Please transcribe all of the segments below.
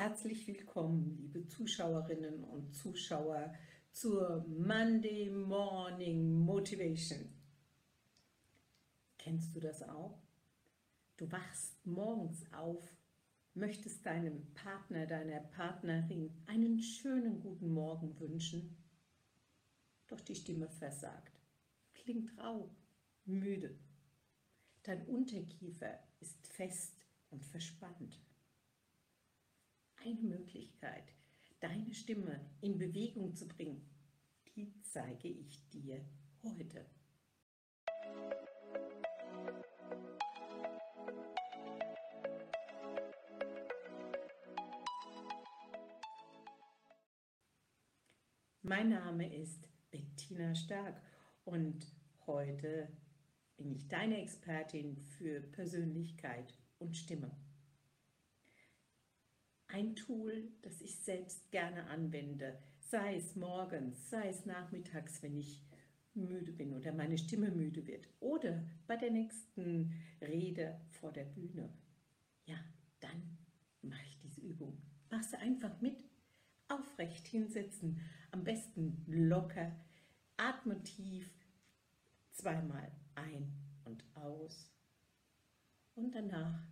Herzlich willkommen, liebe Zuschauerinnen und Zuschauer, zur Monday Morning Motivation. Kennst du das auch? Du wachst morgens auf, möchtest deinem Partner, deiner Partnerin einen schönen guten Morgen wünschen, doch die Stimme versagt, klingt rau, müde. Dein Unterkiefer ist fest und verspannt eine Möglichkeit, deine Stimme in Bewegung zu bringen, die zeige ich dir heute. Mein Name ist Bettina Stark und heute bin ich deine Expertin für Persönlichkeit und Stimme ein Tool, das ich selbst gerne anwende, sei es morgens, sei es nachmittags, wenn ich müde bin oder meine Stimme müde wird oder bei der nächsten Rede vor der Bühne. Ja, dann mache ich diese Übung. Mach sie einfach mit. Aufrecht hinsetzen, am besten locker, atme tief, zweimal ein und aus und danach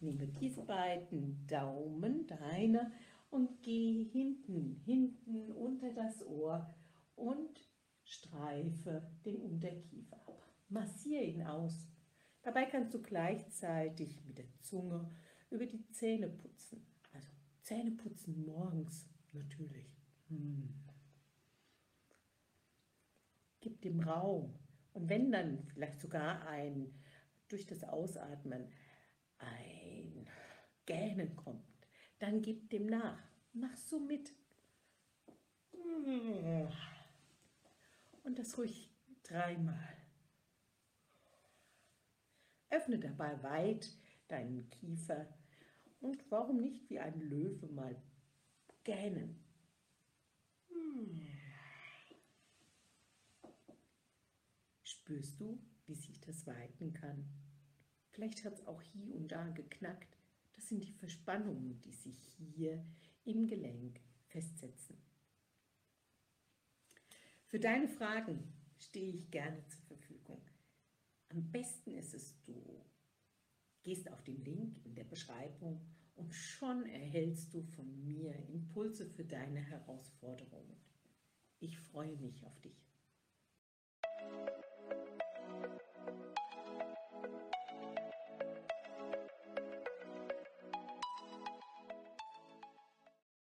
Nehme diese beiden Daumen, deine, und gehe hinten, hinten unter das Ohr und streife den Unterkiefer ab. Massiere ihn aus. Dabei kannst du gleichzeitig mit der Zunge über die Zähne putzen. Also Zähne putzen morgens natürlich. Hm. Gib dem Raum. Und wenn dann vielleicht sogar ein durch das Ausatmen ein Gähnen kommt, dann gib dem nach. Mach so mit. Und das ruhig dreimal. Öffne dabei weit deinen Kiefer und warum nicht wie ein Löwe mal gähnen. Spürst du, wie sich das weiten kann? Vielleicht hat es auch hier und da geknackt. Das sind die Verspannungen, die sich hier im Gelenk festsetzen. Für deine Fragen stehe ich gerne zur Verfügung. Am besten ist es, du gehst auf den Link in der Beschreibung und schon erhältst du von mir Impulse für deine Herausforderungen. Ich freue mich auf dich.